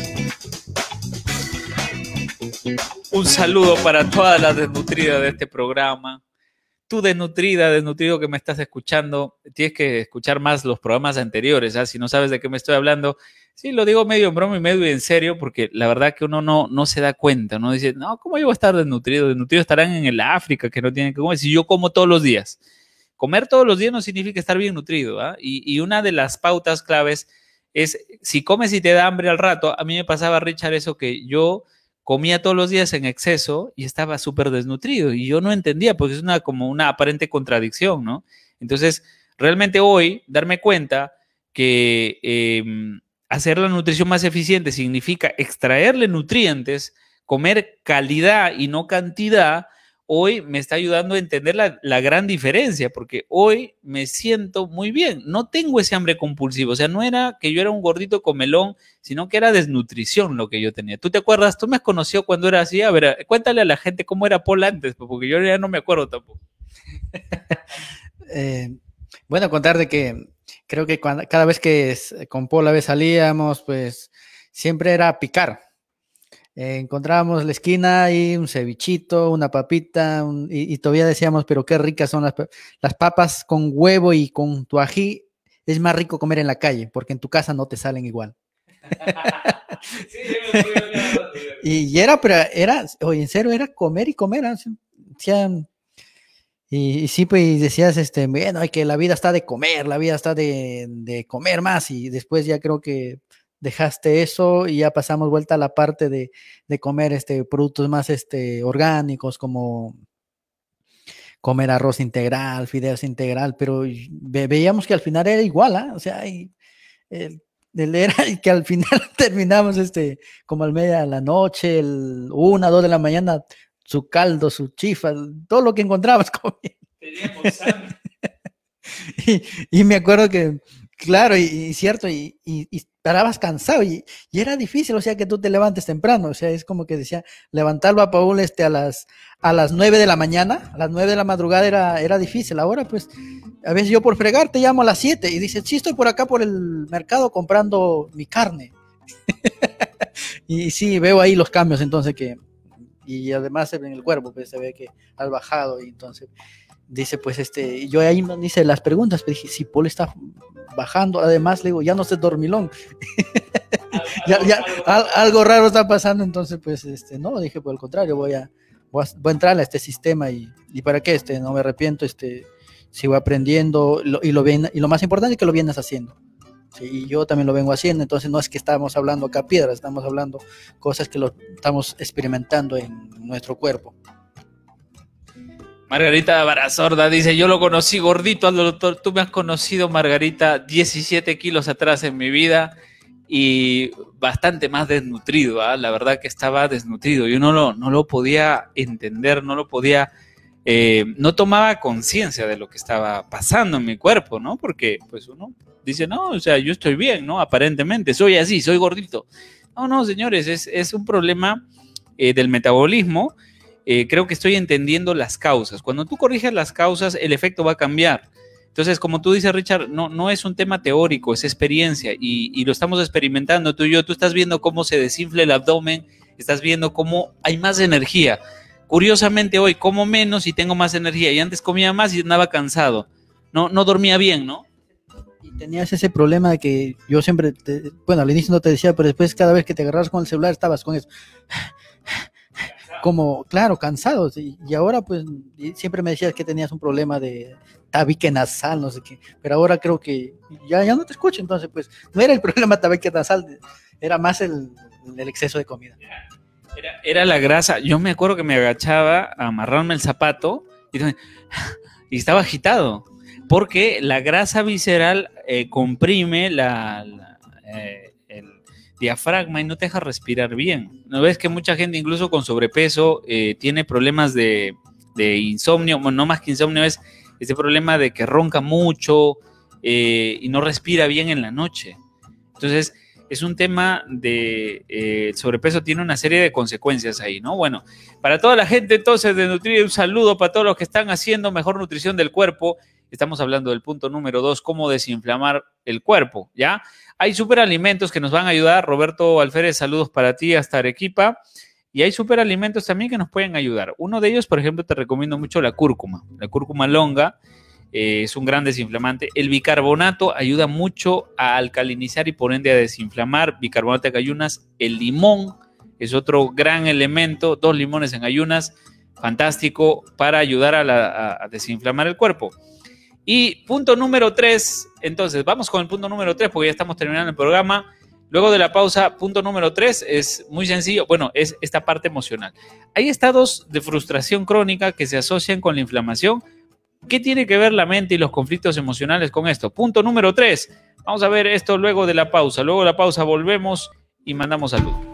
Un saludo para todas las desnutridas de este programa tú desnutrida, desnutrido que me estás escuchando, tienes que escuchar más los programas anteriores, ¿ah? si no sabes de qué me estoy hablando. Sí, lo digo medio en broma y medio en serio, porque la verdad que uno no, no se da cuenta, ¿no? Dice, no, ¿cómo yo voy a estar desnutrido? Desnutridos estarán en el África, que no tienen que comer, si yo como todos los días. Comer todos los días no significa estar bien nutrido, ¿ah? Y, y una de las pautas claves es, si comes y te da hambre al rato, a mí me pasaba, Richard, eso que yo comía todos los días en exceso y estaba súper desnutrido y yo no entendía porque es una como una aparente contradicción, ¿no? Entonces, realmente hoy darme cuenta que eh, hacer la nutrición más eficiente significa extraerle nutrientes, comer calidad y no cantidad, hoy me está ayudando a entender la, la, gran diferencia, porque hoy me siento muy bien, no tengo ese hambre compulsivo, o sea, no era que yo era un gordito comelón, sino que era desnutrición lo que yo tenía. ¿Tú te acuerdas? ¿Tú me has conocido cuando era así? A ver, cuéntale a la gente cómo era Paul antes, porque yo ya no me acuerdo tampoco. eh, bueno, contar de que creo que cada vez que con Paul a vez salíamos, pues siempre era picar. Eh, encontrábamos la esquina y un cevichito, una papita, un, y, y, todavía decíamos, pero qué ricas son las, las papas con huevo y con tu ají. Es más rico comer en la calle, porque en tu casa no te salen igual. sí, y, y, era, pero era, oye, en serio, era comer y comer. O sea, y, y, sí, pues decías, este, bueno, hay que la vida está de comer, la vida está de, de comer más, y después ya creo que dejaste eso y ya pasamos vuelta a la parte de, de comer este, productos más este, orgánicos como comer arroz integral, fideos integral, pero ve, veíamos que al final era igual, ¿eh? o sea, y, el, el era que al final terminamos este, como al media de la noche, el una, dos de la mañana, su caldo, su chifa, todo lo que encontrabas comiendo. y, y, me acuerdo que, claro, y, cierto, y, y, cansado y, era difícil, o sea, que tú te levantes temprano, o sea, es como que decía, levantarlo a Paul este, a las a las 9 de la mañana, a las 9 de la madrugada era, era difícil, ahora pues, a veces yo por fregar te llamo a las 7 y dices, sí, estoy por acá por el mercado comprando mi carne. y sí, veo ahí los cambios entonces que, y además en el cuerpo pues se ve que has bajado y entonces dice pues este, yo ahí me hice las preguntas, pero dije, si Paul está bajando, además le digo, ya no sé dormilón. ya, ya, al, algo raro está pasando, entonces pues este, no, dije por el contrario, voy a, voy a, voy a entrar a este sistema y, y, para qué, este, no me arrepiento, este, sigo aprendiendo lo, y, lo bien, y lo más importante es que lo vienes haciendo. Y yo también lo vengo haciendo, entonces no es que estamos hablando acá piedras, estamos hablando cosas que lo estamos experimentando en nuestro cuerpo. Margarita Barazorda dice, yo lo conocí gordito al doctor, tú me has conocido, Margarita, 17 kilos atrás en mi vida y bastante más desnutrido, ¿eh? la verdad que estaba desnutrido, yo no lo, no lo podía entender, no lo podía, eh, no tomaba conciencia de lo que estaba pasando en mi cuerpo, ¿no? Porque pues uno dice, no, o sea, yo estoy bien, ¿no? Aparentemente, soy así, soy gordito. No, no, señores, es, es un problema eh, del metabolismo eh, creo que estoy entendiendo las causas. Cuando tú corriges las causas, el efecto va a cambiar. Entonces, como tú dices, Richard, no, no es un tema teórico, es experiencia y, y, lo estamos experimentando tú y yo. Tú estás viendo cómo se desinfla el abdomen, estás viendo cómo hay más energía. Curiosamente, hoy como menos y tengo más energía. Y antes comía más y andaba cansado. No, no dormía bien, ¿no? Y tenías ese problema de que yo siempre, bueno, al inicio no te decía, pero después cada vez que te agarras con el celular estabas con eso. Como, claro, cansado. sí, Y ahora, pues, y siempre me decías que tenías un problema de tabique nasal, no sé qué. Pero ahora creo que ya, ya no te escucho. Entonces, pues, no era el problema tabique nasal, era más el, el exceso de comida. Era, era la grasa. Yo me acuerdo que me agachaba a amarrarme el zapato y, y estaba agitado. Porque la grasa visceral eh, comprime la, la, eh, diafragma y no te deja respirar bien. ¿No ves que mucha gente, incluso con sobrepeso, eh, tiene problemas de, de, insomnio? Bueno, no más que insomnio, es ese problema de que ronca mucho eh, y no respira bien en la noche. Entonces, es un tema de eh, sobrepeso, tiene una serie de consecuencias ahí, ¿no? Bueno, para toda la gente entonces de Nutrir, un saludo para todos los que están haciendo mejor nutrición del cuerpo. Estamos hablando del punto número dos, cómo desinflamar el cuerpo, ¿ya? Hay superalimentos que nos van a ayudar. Roberto Alférez, saludos para ti hasta Arequipa. Y hay superalimentos también que nos pueden ayudar. Uno de ellos, por ejemplo, te recomiendo mucho la cúrcuma. La cúrcuma longa eh, es un gran desinflamante. El bicarbonato ayuda mucho a alcalinizar y por ende a desinflamar. Bicarbonato de ayunas. El limón es otro gran elemento. Dos limones en ayunas. Fantástico para ayudar a, la, a, a desinflamar el cuerpo. Y punto número tres, entonces vamos con el punto número tres porque ya estamos terminando el programa. Luego de la pausa, punto número tres es muy sencillo. Bueno, es esta parte emocional. Hay estados de frustración crónica que se asocian con la inflamación. ¿Qué tiene que ver la mente y los conflictos emocionales con esto? Punto número tres. Vamos a ver esto luego de la pausa. Luego de la pausa volvemos y mandamos salud.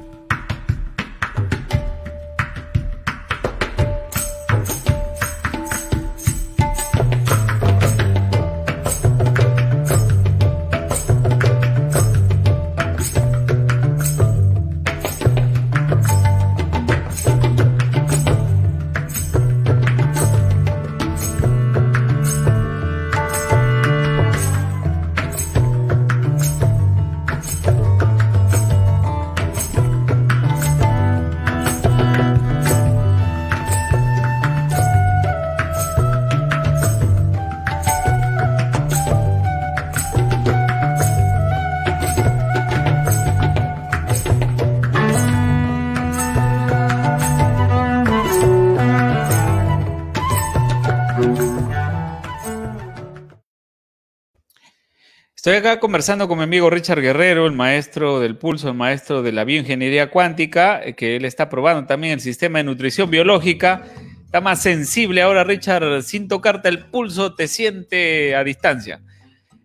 Estoy acá conversando con mi amigo Richard Guerrero, el maestro del pulso, el maestro de la bioingeniería cuántica, que él está probando también el sistema de nutrición biológica. Está más sensible ahora, Richard, sin tocarte el pulso, te siente a distancia.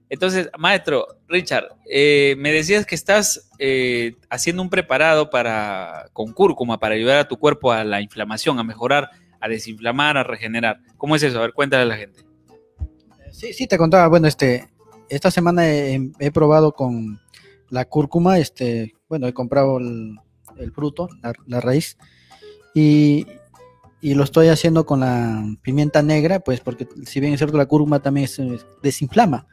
Entonces, maestro, Richard, eh, me decías que estás eh, haciendo un preparado para, con cúrcuma para ayudar a tu cuerpo a la inflamación, a mejorar, a desinflamar, a regenerar. ¿Cómo es eso? A ver, cuéntale a la gente. Sí, sí, te contaba, bueno, este, esta semana he, probado con la cúrcuma, este, bueno, he comprado el, fruto, la, raíz, y, y, lo estoy haciendo con la pimienta negra, pues porque si bien es cierto la cúrcuma también es, es, desinflama,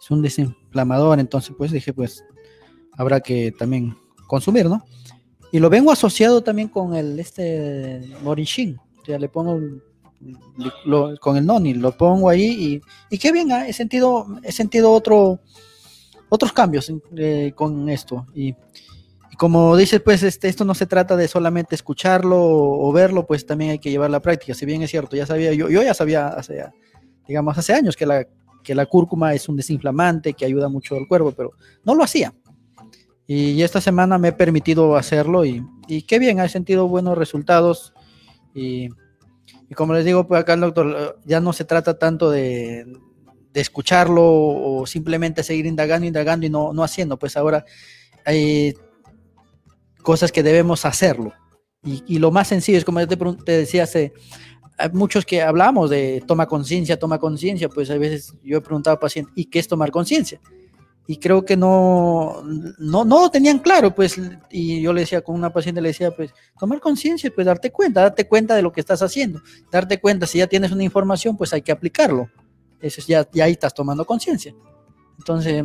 es un desinflamador, entonces pues dije, pues habrá que también consumir, ¿no? Y lo vengo asociado también con el este morishin, ya le pongo lo, con el noni, lo pongo ahí y, y qué bien, ¿eh? he sentido, he sentido otro, otros cambios eh, con esto. Y, como dices, pues este, esto no se trata de solamente escucharlo o, o, verlo, pues también hay que llevar la práctica. Si bien es cierto, ya sabía, yo, yo ya sabía hace, digamos, hace años que la, que la cúrcuma es un desinflamante que ayuda mucho al cuerpo, pero no lo hacía. Y esta semana me he permitido hacerlo y, y qué bien, he sentido buenos resultados. Y, y como les digo, pues acá el doctor, ya no se trata tanto de, de, escucharlo o simplemente seguir indagando, indagando y no, no haciendo, pues ahora hay cosas que debemos hacerlo. Y, y lo más sencillo es como yo te, te decía hace, muchos que hablamos de toma conciencia, toma conciencia, pues a veces yo he preguntado al paciente, ¿y qué es tomar conciencia? Y creo que no, no, no lo tenían claro, pues, y yo le decía con una paciente, le decía, pues, tomar conciencia, pues, darte cuenta, darte cuenta de lo que estás haciendo, darte cuenta, si ya tienes una información, pues hay que aplicarlo, eso es ya, ya ahí estás tomando conciencia. Entonces,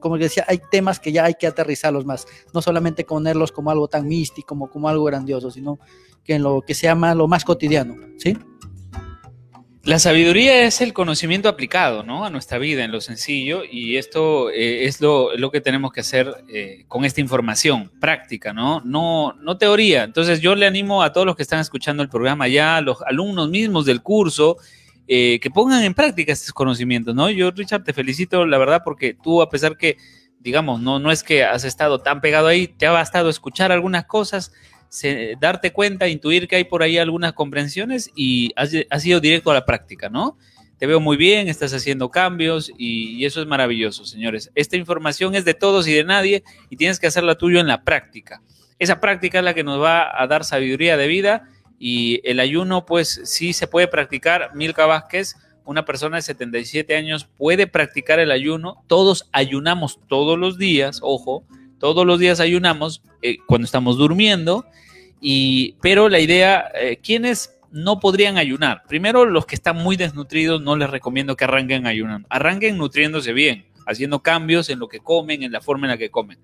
como decía, hay temas que ya hay que aterrizarlos más, no solamente ponerlos como algo tan místico, como, como algo grandioso, sino que en lo que se llama lo más cotidiano, ¿sí? La sabiduría es el conocimiento aplicado ¿no? a nuestra vida en lo sencillo y esto eh, es lo, lo, que tenemos que hacer eh, con esta información práctica, ¿no? ¿no? No teoría. Entonces yo le animo a todos los que están escuchando el programa ya, los alumnos mismos del curso, eh, que pongan en práctica estos conocimientos, ¿no? Yo, Richard, te felicito, la verdad, porque tú, a pesar que, digamos, no, no es que has estado tan pegado ahí, te ha bastado escuchar algunas cosas, darte cuenta, intuir que hay por ahí algunas comprensiones y has, ido directo a la práctica, ¿no? Te veo muy bien, estás haciendo cambios y, y, eso es maravilloso, señores. Esta información es de todos y de nadie y tienes que hacerla tuyo en la práctica. Esa práctica es la que nos va a dar sabiduría de vida y el ayuno, pues sí se puede practicar. Milka Vázquez, una persona de 77 años, puede practicar el ayuno. Todos ayunamos todos los días, ojo, todos los días ayunamos eh, cuando estamos durmiendo, y, pero la idea, eh, ¿quiénes no podrían ayunar? Primero, los que están muy desnutridos, no les recomiendo que arranquen ayunando. Arranquen nutriéndose bien, haciendo cambios en lo que comen, en la forma en la que comen.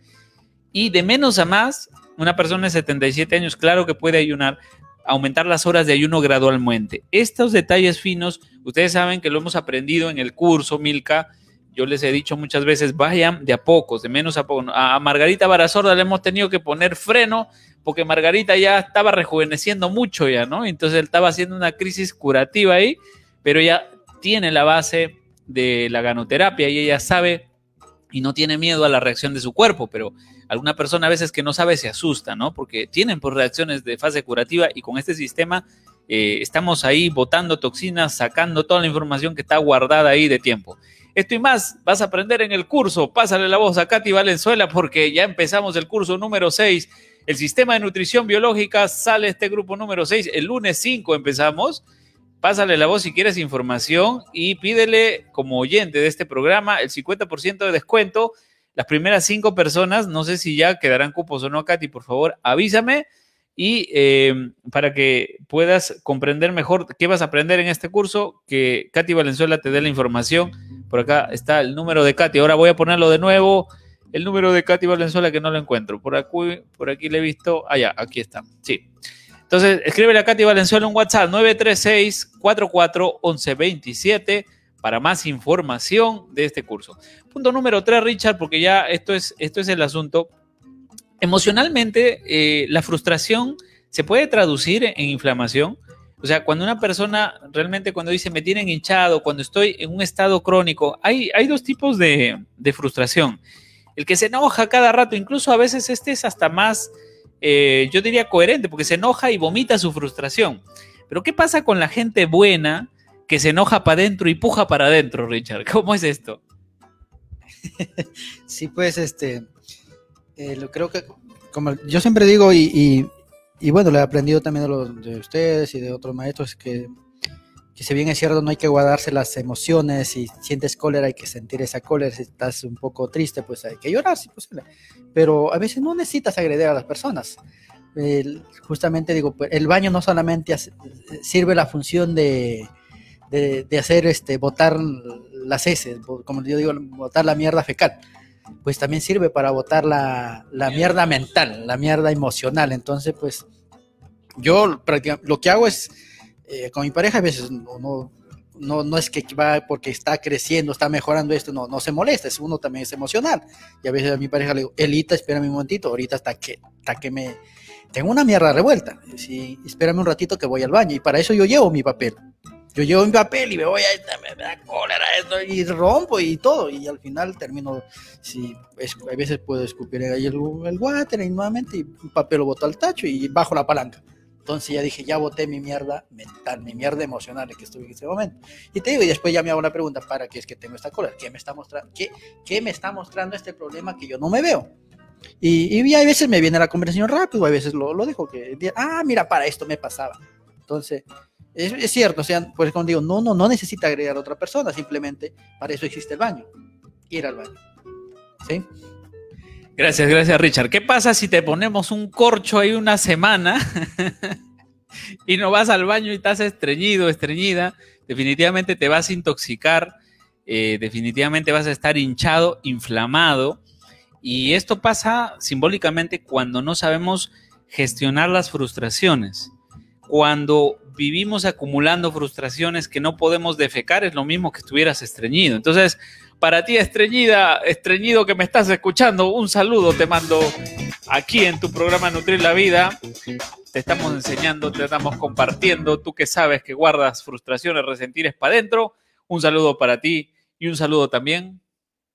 Y de menos a más, una persona de 77 años, claro que puede ayunar, aumentar las horas de ayuno gradualmente. Estos detalles finos, ustedes saben que lo hemos aprendido en el curso Milka, yo les he dicho muchas veces, vayan de a pocos, de menos a poco. A Margarita Barazorda le hemos tenido que poner freno porque Margarita ya estaba rejuveneciendo mucho ya, ¿no? Entonces él estaba haciendo una crisis curativa ahí, pero ya tiene la base de la ganoterapia y ella sabe y no tiene miedo a la reacción de su cuerpo, pero alguna persona a veces que no sabe se asusta, ¿no? Porque tienen por pues, reacciones de fase curativa y con este sistema eh, estamos ahí botando toxinas, sacando toda la información que está guardada ahí de tiempo. Esto y más vas a aprender en el curso. Pásale la voz a Katy Valenzuela porque ya empezamos el curso número 6. El sistema de nutrición biológica sale este grupo número 6. El lunes 5 empezamos. Pásale la voz si quieres información y pídele como oyente de este programa el 50% de descuento. Las primeras cinco personas, no sé si ya quedarán cupos o no, Katy, por favor, avísame y eh, para que puedas comprender mejor qué vas a aprender en este curso, que Katy Valenzuela te dé la información. Por acá está el número de Katy. Ahora voy a ponerlo de nuevo. El número de Katy Valenzuela que no lo encuentro. Por aquí, por aquí le he visto. Ah, aquí está. Sí. Entonces, escríbele a Katy Valenzuela un WhatsApp 936 44 1127 para más información de este curso. Punto número 3, Richard, porque ya esto es, esto es el asunto emocionalmente, eh, la frustración se puede traducir en inflamación. O sea, cuando una persona realmente cuando dice me tienen hinchado, cuando estoy en un estado crónico, hay, hay dos tipos de, frustración. El que se enoja cada rato, incluso a veces este es hasta más, eh, yo diría, coherente, porque se enoja y vomita su frustración. Pero ¿qué pasa con la gente buena que se enoja para adentro y puja para adentro, Richard? ¿Cómo es esto? Sí, pues este, eh, lo creo que, como yo siempre digo, y, bueno, lo he aprendido también de ustedes y de otros maestros, que, que si bien es cierto, no hay que guardarse las emociones, si sientes cólera hay que sentir esa cólera, si estás un poco triste, pues hay que llorar, si posible. Pero a veces no necesitas agredir a las personas. justamente digo, pues, el baño no solamente sirve la función de, de, de, hacer este botar las heces, como yo digo, botar la mierda fecal pues también sirve para botar la, mierda mental, la mierda emocional. Entonces, pues yo lo que hago es, eh, con mi pareja a veces no, no, no, es que va porque está creciendo, está mejorando esto, no, no se molesta, es uno también es emocional. Y a veces a mi pareja le digo, Elita, espérame un momentito, ahorita hasta que, hasta que me... Tengo una mierda revuelta, sí, espérame un ratito que voy al baño y para eso yo llevo mi papel yo llevo mi papel y me voy a me, da cólera esto y rompo y todo. Y al final termino si a veces puedo escupir ahí el, el water y nuevamente y un papel lo boto al tacho y bajo la palanca. Entonces ya dije ya boté mi mierda mental mi mierda emocional que estuve en ese momento. Y te digo y después ya me hago la pregunta para qué es que tengo esta cólera qué me está mostrando qué, qué me está mostrando este problema que yo no me veo y, y a veces me viene la conversación rápido a veces lo, lo dejo que ah mira para esto me pasaba. Entonces es, cierto, o sea, pues como digo, no, no, no necesita agregar a otra persona, simplemente para eso existe el baño, ir al baño. ¿Sí? Gracias, gracias Richard. ¿Qué pasa si te ponemos un corcho ahí una semana y no vas al baño y estás estreñido, estreñida? Definitivamente te vas a intoxicar, eh, definitivamente vas a estar hinchado, inflamado. Y esto pasa simbólicamente cuando no sabemos gestionar las frustraciones cuando vivimos acumulando frustraciones que no podemos defecar, es lo mismo que estuvieras estreñido. Entonces, para ti, estreñida, estreñido que me estás escuchando, un saludo te mando aquí en tu programa Nutrir la Vida. Te estamos enseñando, te estamos compartiendo. Tú que sabes que guardas frustraciones, resentires para adentro. Un saludo para ti y un saludo también.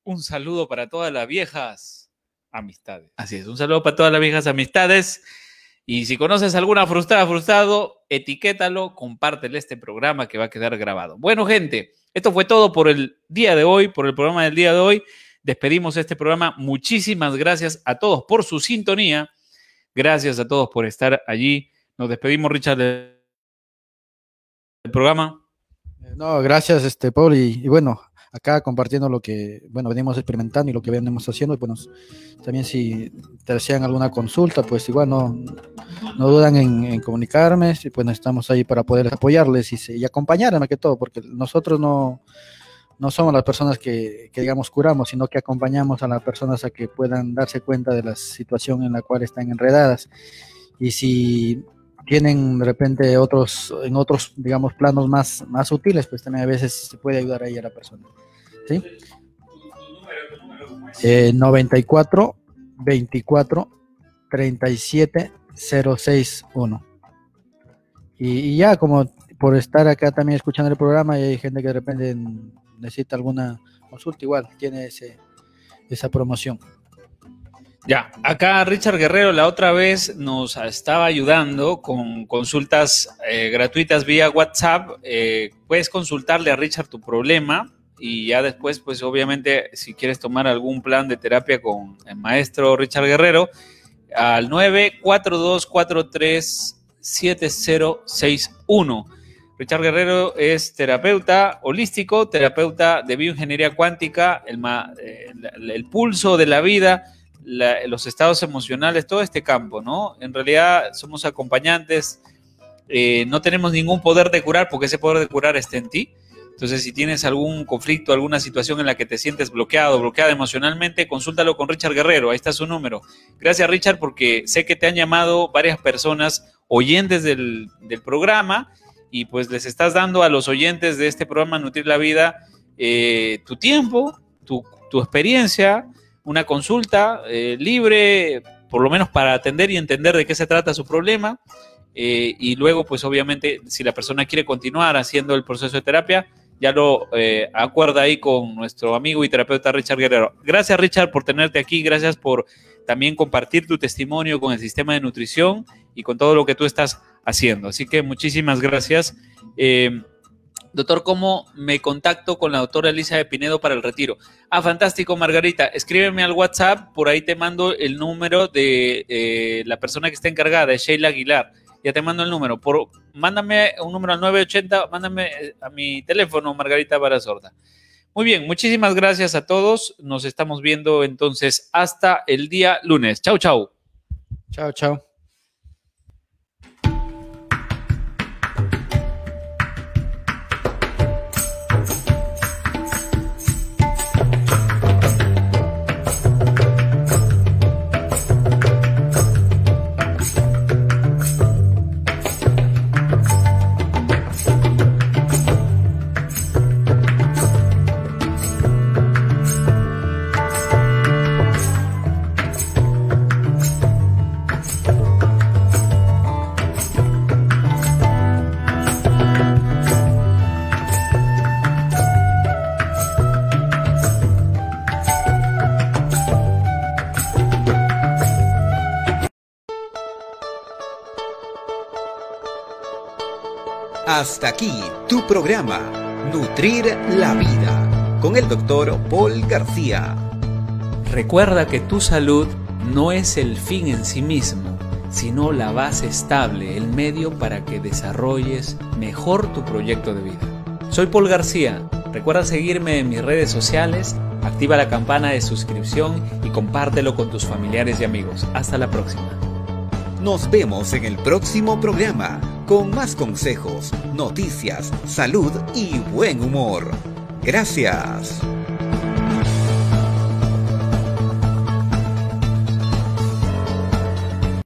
Un saludo para todas las viejas amistades. Así es, un saludo para todas las viejas amistades. Y si conoces alguna frustrada, frustrado, etiquétalo, compártele este programa que va a quedar grabado. Bueno, gente, esto fue todo por el día de hoy, por el programa del día de hoy. Despedimos este programa. Muchísimas gracias a todos por su sintonía. Gracias a todos por estar allí. Nos despedimos, Richard, del programa. No, gracias, este, Paul. y bueno, acá compartiendo lo que, bueno, venimos experimentando y lo que venimos haciendo. Y bueno, también si te desean alguna consulta, pues igual no, no dudan en, comunicarme. Y pues estamos ahí para poder apoyarles y, y acompañarles más que todo, porque nosotros no, no somos las personas que, que, digamos, curamos, sino que acompañamos a las personas a que puedan darse cuenta de la situación en la cual están enredadas. Y si tienen de repente otros, en otros, digamos, planos más, más útiles, pues también a veces se puede ayudar ahí a la persona. ¿Sí? Eh, 94 24 37 061. Y, y ya como por estar acá también escuchando el programa y hay gente que de repente necesita alguna consulta, igual tiene ese, esa promoción. Ya, acá Richard Guerrero la otra vez nos estaba ayudando con consultas eh, gratuitas vía WhatsApp. Eh, puedes consultarle a Richard tu problema y ya después, pues obviamente, si quieres tomar algún plan de terapia con el maestro Richard Guerrero, al 942437061. Richard Guerrero es terapeuta holístico, terapeuta de bioingeniería cuántica, el, eh, el pulso de la vida los estados emocionales, todo este campo, ¿no? En realidad somos acompañantes, eh, no tenemos ningún poder de curar porque ese poder de curar está en ti. Entonces, si tienes algún conflicto, alguna situación en la que te sientes bloqueado, bloqueada emocionalmente, consúltalo con Richard Guerrero, ahí está su número. Gracias, Richard, porque sé que te han llamado varias personas oyentes del, programa y pues les estás dando a los oyentes de este programa Nutrir la Vida eh, tu tiempo, tu, tu experiencia, una consulta eh, libre, por lo menos para atender y entender de qué se trata su problema. Eh, y luego, pues obviamente, si la persona quiere continuar haciendo el proceso de terapia, ya lo eh, acuerda ahí con nuestro amigo y terapeuta Richard Guerrero. Gracias Richard por tenerte aquí, gracias por también compartir tu testimonio con el sistema de nutrición y con todo lo que tú estás haciendo. Así que muchísimas gracias. Doctor, ¿cómo me contacto con la doctora Elisa de Pinedo para el retiro? Ah, fantástico, Margarita. Escríbeme al WhatsApp, por ahí te mando el número de eh, la persona que está encargada, Sheila Aguilar. Ya te mando el número. Por, mándame un número al 980, mándame eh, a mi teléfono, Margarita Barazorda. Muy bien, muchísimas gracias a todos. Nos estamos viendo entonces hasta el día lunes. Chau, chau. Chao, chao. Hasta aquí tu programa, Nutrir la Vida, con el doctor Paul García. Recuerda que tu salud no es el fin en sí mismo, sino la base estable, el medio para que desarrolles mejor tu proyecto de vida. Soy Paul García. Recuerda seguirme en mis redes sociales, activa la campana de suscripción y compártelo con tus familiares y amigos. Hasta la próxima. Nos vemos en el próximo programa con más consejos, noticias, salud y buen humor. Gracias.